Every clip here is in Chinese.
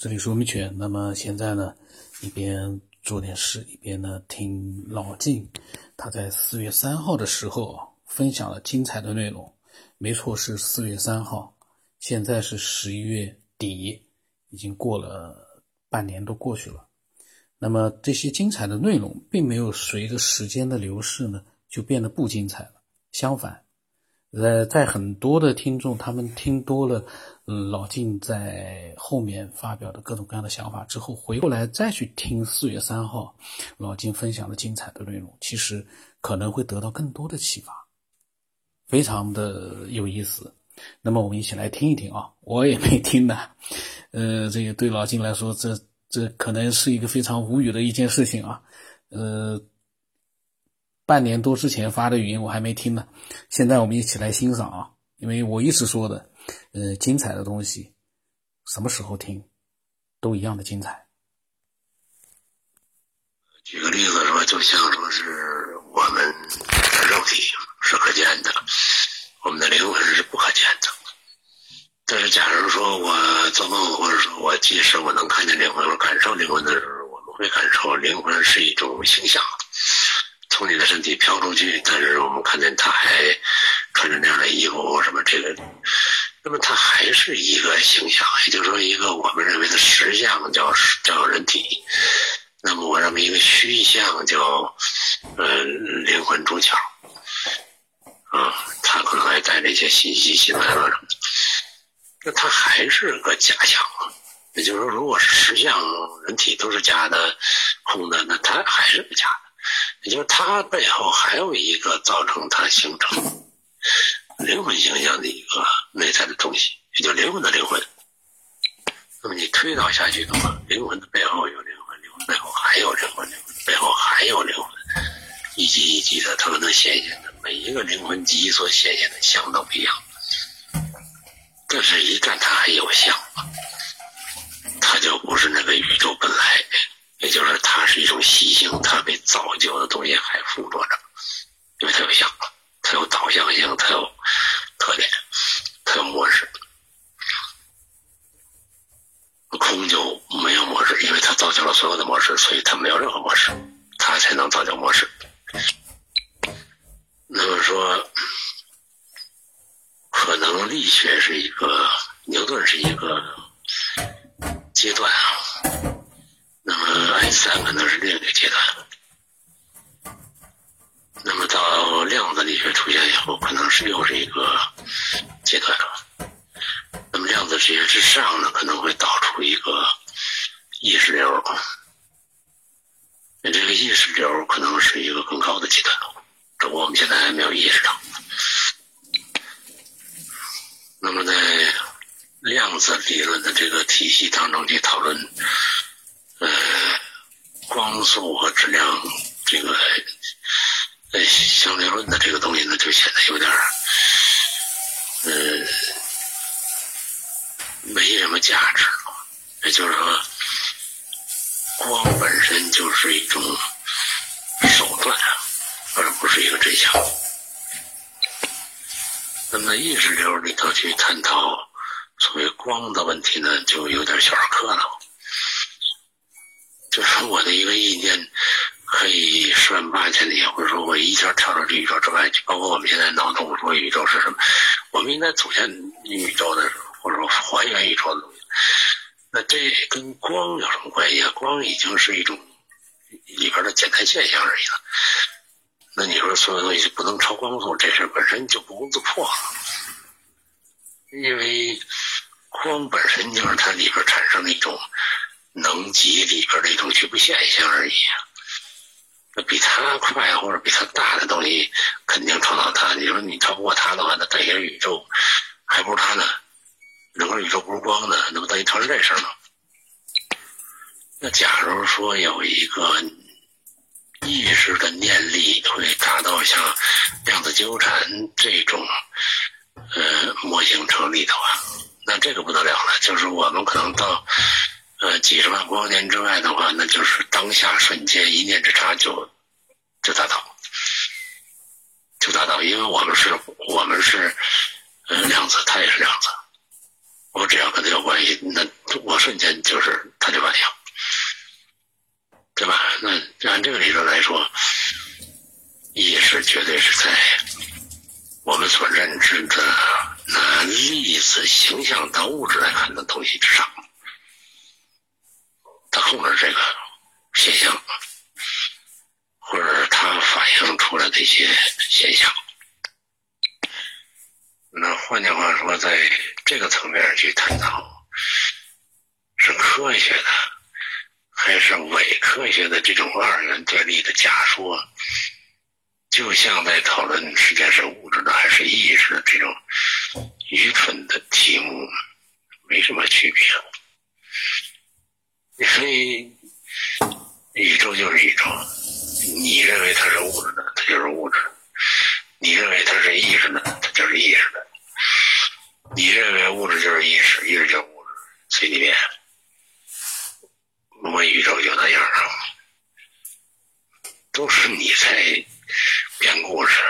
这里是吴明权。那么现在呢，一边做点事，一边呢听老晋他在四月三号的时候啊分享了精彩的内容。没错，是四月三号。现在是十一月底，已经过了半年都过去了。那么这些精彩的内容，并没有随着时间的流逝呢就变得不精彩了。相反，呃，在很多的听众他们听多了。嗯，老晋在后面发表的各种各样的想法之后，回过来再去听四月三号老晋分享的精彩的内容，其实可能会得到更多的启发，非常的有意思。那么我们一起来听一听啊，我也没听呢。呃，这个对老晋来说，这这可能是一个非常无语的一件事情啊。呃，半年多之前发的语音我还没听呢，现在我们一起来欣赏啊，因为我一直说的。呃，精彩的东西，什么时候听，都一样的精彩。举个例子说，就像说是我们的肉体是可见的，我们的灵魂是不可见的。但是，假如说我做梦，或者说我即使我能看见灵魂，我感受灵魂的时候，我们会感受灵魂是一种形象，从你的身体飘出去，但是我们看见他还穿着那样的衣服，什么这个。那么它还是一个形象，也就是说，一个我们认为的实相叫叫人体，那么我认为一个虚像叫呃灵魂出窍，啊，他可能还带着一些信息、信息什么的，那它还是个假象。也就是说，如果是实相人体都是假的、空的，那它还是个假的。也就是它背后还有一个造成它形成。灵魂形象的一个内在的东西，也就灵魂的灵魂。那么你推导下去的话，灵魂的背后有灵魂，灵魂背后还有灵魂，灵魂背后还有灵魂，一级一级的，它可能显现的每一个灵魂级所显现的相都不一样。但是，一旦它还有相，它就不是那个宇宙本来，也就是它是一种习性，它被造就的东西还附着着，因为它有相。它有导向性，它有特点，它有模式。空就没有模式，因为它造就了所有的模式，所以它没有任何模式，它才能造就模式。那么说，可能力学是一个，牛顿是一个阶段啊，那么爱因斯坦可能是另一个阶段。那么到量子力学出现以后，可能是又是一个阶段了。那么量子力学之上呢，可能会导出一个意识流。那这个意识流可能是一个更高的阶段，这我们现在还没有意识到。那么在量子理论的这个体系当中去讨论，呃，光速和质量这个。呃，相对论的这个东西呢，就显得有点儿，呃，没什么价值了。也就是说，光本身就是一种手段，而不是一个真相。那么意识流里头去探讨所谓光的问题呢，就有点小儿科了。就是我的一个意见。可以十万八千里，或者说我一下跳到这宇宙之外去，包括我们现在脑洞说宇宙是什么，我们应该走向宇宙的，或者说还原宇宙的东西，那这跟光有什么关系啊？光已经是一种里边的简单现象而已了。那你说所有东西不能超光速，这事本身就不攻自破了，因为光本身就是它里边产生的一种能级里边的一种局部现象而已啊。那比它快或者比它大的东西，肯定超到它。你说你超不过它的话，那等于宇宙还不如它呢。整个宇宙不是光呢，那不等于成是这事儿吗？那假如说有一个意识的念力会达到像量子纠缠这种呃模型成立的话，那这个不得了了。就是我们可能到。呃，几十万光年之外的话，那就是当下瞬间，一念之差就就达到。就达到，因为我们是，我们是呃量子，它也是量子。我只要跟它有关系，那我瞬间就是，它就完。对吧？那按这个理论来说，意识绝对是在我们所认知的，拿粒子形象的物质来看的东西之上。它控制这个现象，或者它反映出来的一些现象。那换句话说，在这个层面去探讨，是科学的还是伪科学的这种二元对立的假说，就像在讨论世界是物质的还是意识的这种愚蠢的题目，没什么区别。所以宇宙就是宇宙，你认为它是物质的，它就是物质。你认为它是意识的，它就是意识的；你认为物质就是意识，意识就是物质，随你便。我宇宙就那样啊，都是你在编故事。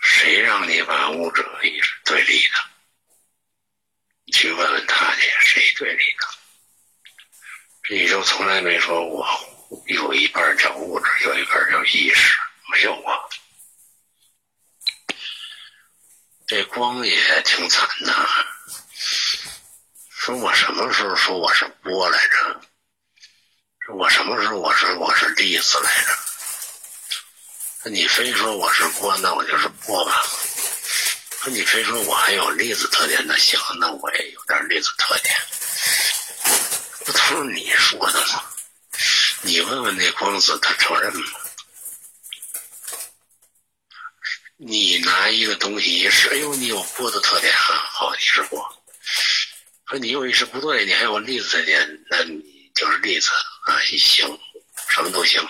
谁让你把物质和意识对立的？你去问问他去，谁对立的？这宇宙从来没说我有一半叫物质，有一半叫意识。没有啊，这光也挺惨的。说我什么时候说我是波来着？说我什么时候我说我是粒子来着？你非说我是波，那我就是波吧。说你非说我还有粒子特点，那行，那我也有点粒子特点。不都是你说的吗？你问问那光子，他承认吗？你拿一个东西一试，哎呦，你有锅的特点啊，好，你是波。说你又一是不对，你还有例子特点，那你就是例子啊，行，什么都行。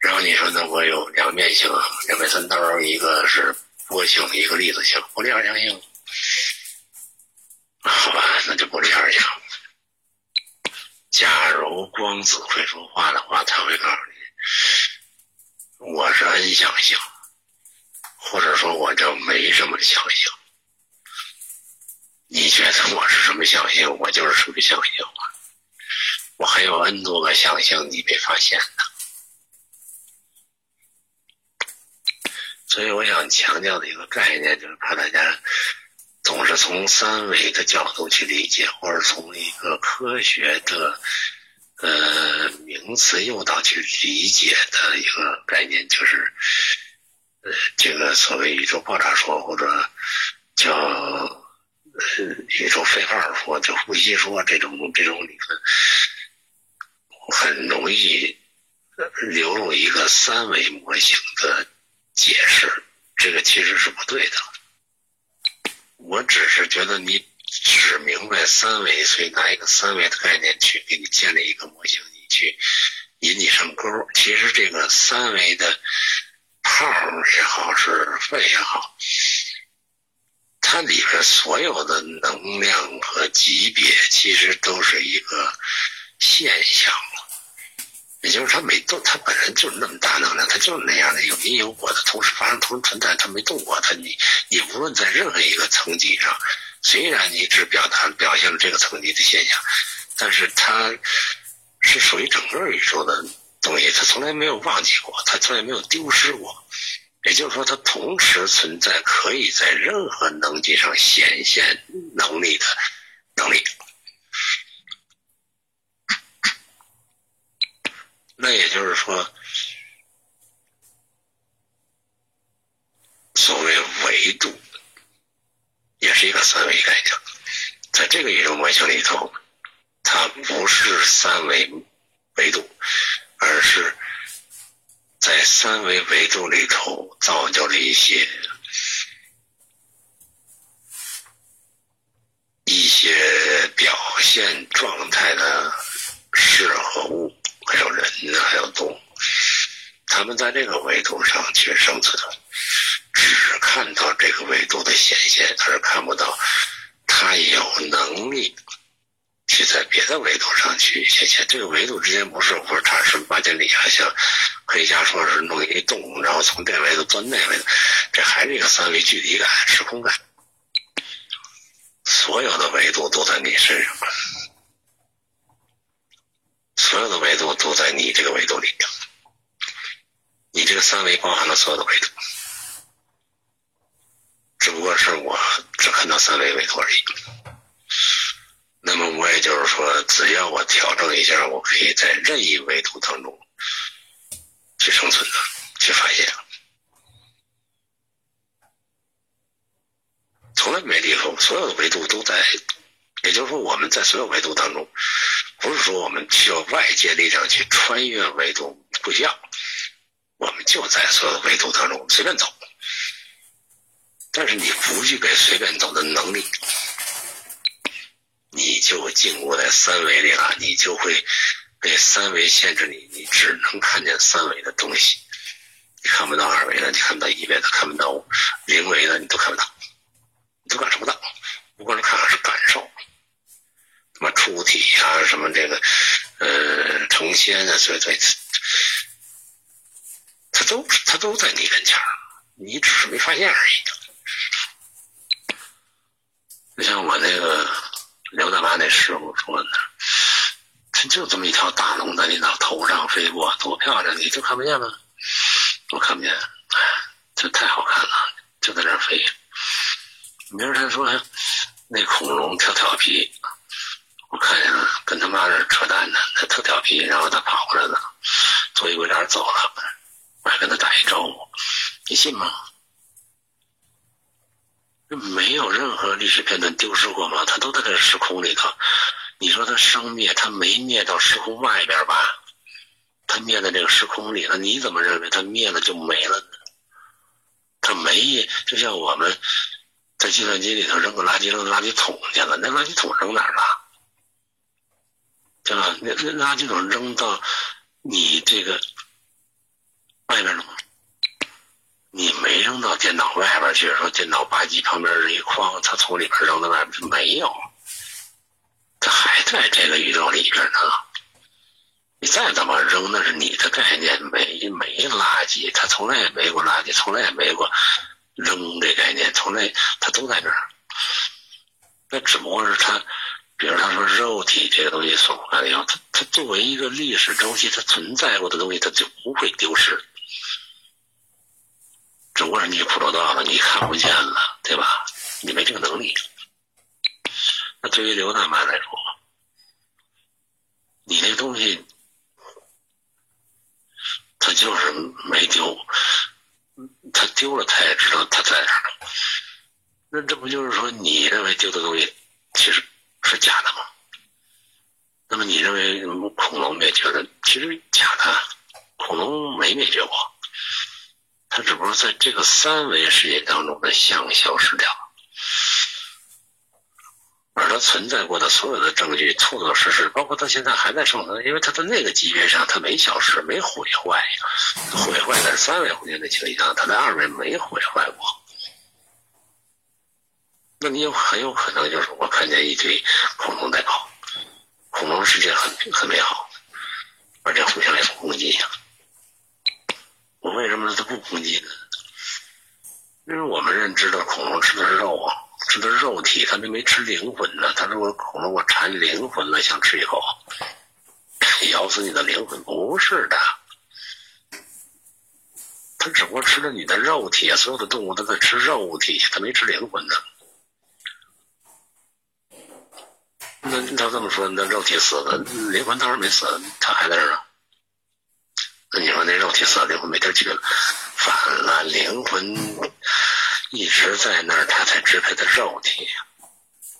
然后你说，那我有两面性，两面三刀，一个是波性，一个粒子性，不离二相性。好吧，那就不离二相。假如光子会说话的话，他会告诉你，我是 n 相性。或者说，我就没什么相性。你觉得我是什么相性，我就是什么相性啊？我还有 N 多个相性，你没发现呢？所以，我想强调的一个概念，就是怕大家总是从三维的角度去理解，或者从一个科学的呃名词诱导去理解的一个概念，就是。这个所谓宇宙爆炸说，或者叫宇宙废话说，叫呼吸说，这种这种理论，很容易流入一个三维模型的解释，这个其实是不对的。我只是觉得你只明白三维，所以拿一个三维的概念去给你建立一个模型，你去引你上钩。其实这个三维的。号也好，是肺也好，它里边所有的能量和级别，其实都是一个现象，也就是它没动，它本身就是那么大能量，它就是那样的有因有果的同时发生、同时存在，它没动过。它你你无论在任何一个层级上，虽然你只表达表现了这个层级的现象，但是它是属于整个宇宙的。东西，它从来没有忘记过，它从来没有丢失过。也就是说，它同时存在，可以在任何能级上显现能力的能力。那也就是说，所谓维度，也是一个三维概念。在这个宇宙模型里头，它不是三维维度。而是在三维维度里头造就了一些一些表现状态的事和物，还有人呢，还有动物，他们在这个维度上去生存，只看到这个维度的显现，而看不到他有能力。去在别的维度上去显现，这个维度之间不是不是差十八千里啊，像科学家说是弄一洞，然后从这维度钻那维度，这还是一个三维距离感、时空感。所有的维度都在你身上，所有的维度都。在你这个维度里，你这个三维包含了所有的维度，只不过是我只看到三维维度而已。也就是说，只要我调整一下，我可以在任意维度当中去生存的，去发现。从来没离开，所有的维度都在，也就是说，我们在所有维度当中，不是说我们需要外界力量去穿越维度，不需要，我们就在所有维度当中随便走。但是你不具备随便走的能力，就禁锢在三维里了，你就会被三维限制你，你只能看见三维的东西，你看不到二维的，你看不到一维的，看不到零维的，你都看不到。你都感受不到，不光是看，是感受。什么出体呀，什么这个，呃，成仙啊，所以所以，他都他都在你跟前儿你只是没发现而已。就像我那个刘大妈那师傅说的，他就这么一条大龙在你脑头上飞过，多漂亮，你就看不见吗？我看不见，这太好看了，就在那飞。明儿他说那恐龙特调皮，我看见了，跟他妈这扯淡呢。他特调皮，然后他跑过来了，坐一鬼脸走了，我还跟他打一招呼，你信吗？没有任何历史片段丢失过吗？它都在这个时空里头。你说它生灭，它没灭到时空外边吧？它灭在这个时空里了，你怎么认为它灭了就没了呢？他没，就像我们。在计算机里头扔个垃圾扔垃圾桶去了，那垃圾桶扔哪儿了？对吧？那那垃圾桶扔到你这个外边了吗？你没扔到电脑外边去，说电脑吧唧旁边是一筐，他从里边扔到外边没有，他还在这个宇宙里边呢。你再怎么扔，那是你的概念，没没垃圾，它从来也没过垃圾，从来也没过。扔这概念从来它都在这儿，那只不过是它，比如他说肉体这个东西损坏了以后，它它作为一个历史周期，它存在过的东西，它就不会丢失。只不过是你捕捉到了，你看不见了，对吧？你没这个能力。那对于刘大妈来说，你那东西，他就是没丢。他丢了，他也知道他在哪儿。那这不就是说，你认为丢的东西其实是假的吗？那么你认为恐龙灭绝了，其实假的，恐龙没灭绝过，它只不过在这个三维世界当中的像消失掉了。而它存在过的所有的证据，错错实实，包括它现在还在生存，因为它在那个级别上，它没消失，没毁坏，毁坏在三维空间的情况下，它在二维没毁坏过。那你有很有可能就是我看见一堆恐龙在跑，恐龙世界很很美好，而且互相也不攻击。我为什么它不攻击呢？因为我们认知的恐龙吃的是肉啊。吃的是肉体，他那没吃灵魂呢。他说：“我恐龙，我馋灵魂了，想吃一口，咬死你的灵魂。”不是的，他只不过吃了你的肉体。所有的动物都在吃肉体，他没吃灵魂呢。那他这么说，那肉体死了，灵魂当然没死，他还在这儿。那你说那肉体死了，灵魂没地儿去了？反了，灵魂。一直在那儿，他才支配的肉体，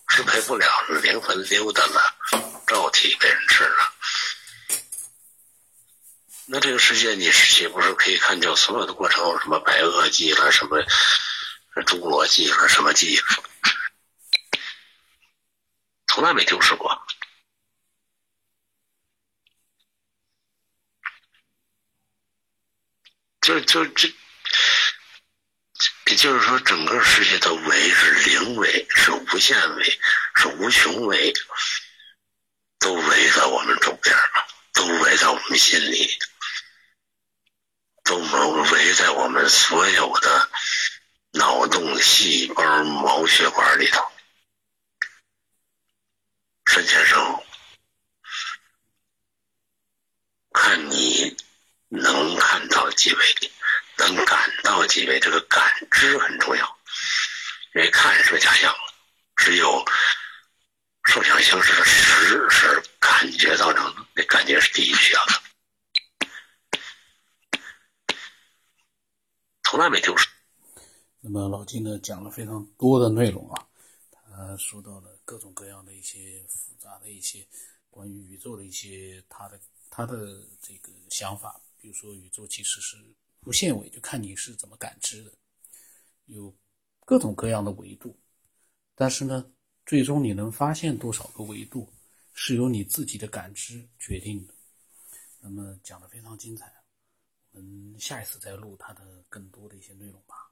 支配不了，灵魂溜达了，肉体被人吃了。那这个世界，你岂不是可以看见所有的过程？什么白垩纪了，什么侏罗纪了，什么纪，从来没丢失过。就就这。也就是说，整个世界的维是零维，是无限维，是无穷维，都围在我们周边都围在我们心里，都围在我们所有的脑洞、细胞、毛血管里头。沈先生，看因为这个感知很重要，因为看是个假象，只有受想行识的识是感觉造成的，那感觉是第一需要的。从来没丢失。那么老金呢讲了非常多的内容啊，他说到了各种各样的一些复杂的一些关于宇宙的一些他的他的这个想法，比如说宇宙其实是无限维，就看你是怎么感知的，有各种各样的维度，但是呢，最终你能发现多少个维度，是由你自己的感知决定的。那么讲的非常精彩。我们下一次再录它的更多的一些内容吧。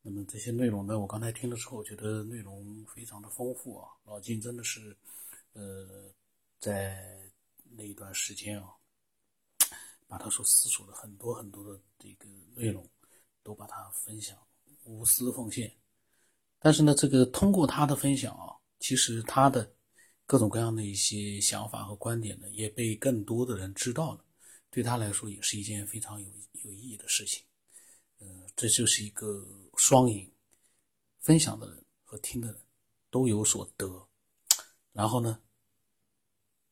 那么这些内容呢，我刚才听的时候，觉得内容非常的丰富啊。老金真的是，呃，在那一段时间啊，把他所思索的很多很多的这个内容，都把它分享，无私奉献。但是呢，这个通过他的分享啊，其实他的各种各样的一些想法和观点呢，也被更多的人知道了。对他来说也是一件非常有有意义的事情，呃，这就是一个双赢，分享的人和听的人都有所得，然后呢，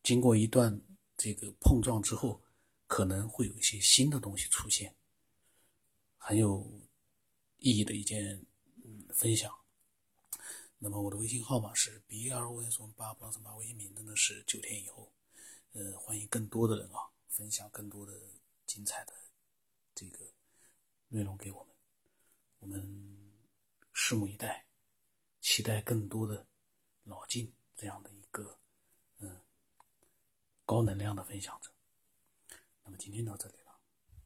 经过一段这个碰撞之后，可能会有一些新的东西出现，很有意义的一件分享。那么我的微信号码是 b r o s 八 plus 八，微信名字呢是九天以后，呃，欢迎更多的人啊。分享更多的精彩的这个内容给我们，我们拭目以待，期待更多的老金这样的一个嗯高能量的分享者。那么今天到这里